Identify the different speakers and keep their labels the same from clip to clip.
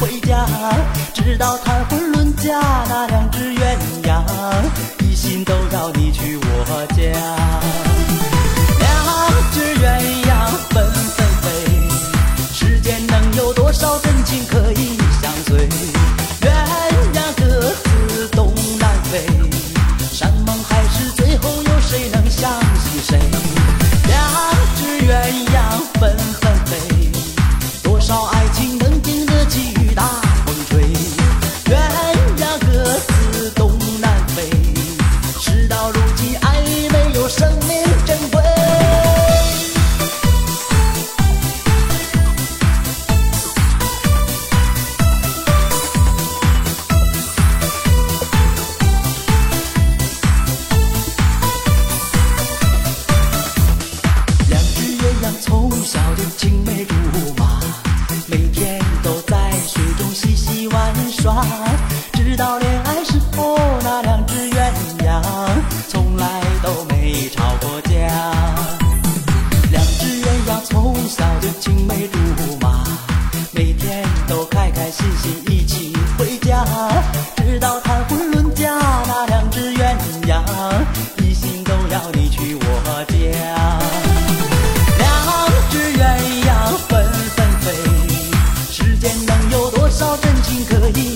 Speaker 1: 回家直到谈婚论嫁那两只鸳鸯一心都要你去我家。直到恋爱时候，那两只鸳鸯从来都没吵过架。两只鸳鸯从小就青梅竹马，每天都开开心心一起回家。直到谈婚论嫁，那两只鸳鸯一心都要你娶我家。两只鸳鸯分分飞，世间能有多少真情可以？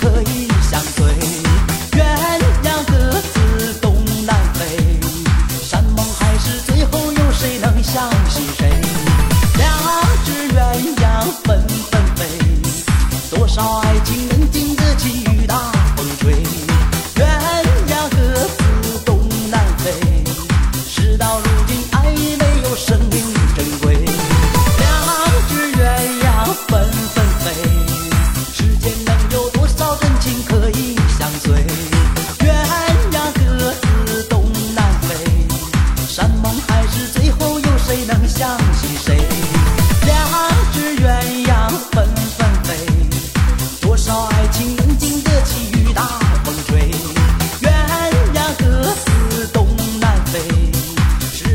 Speaker 1: 可以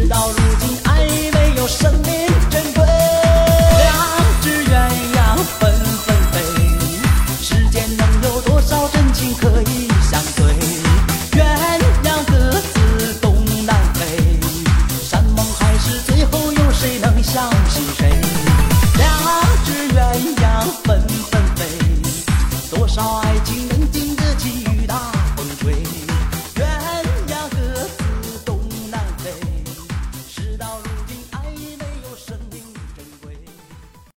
Speaker 1: 到如今爱已没有生命。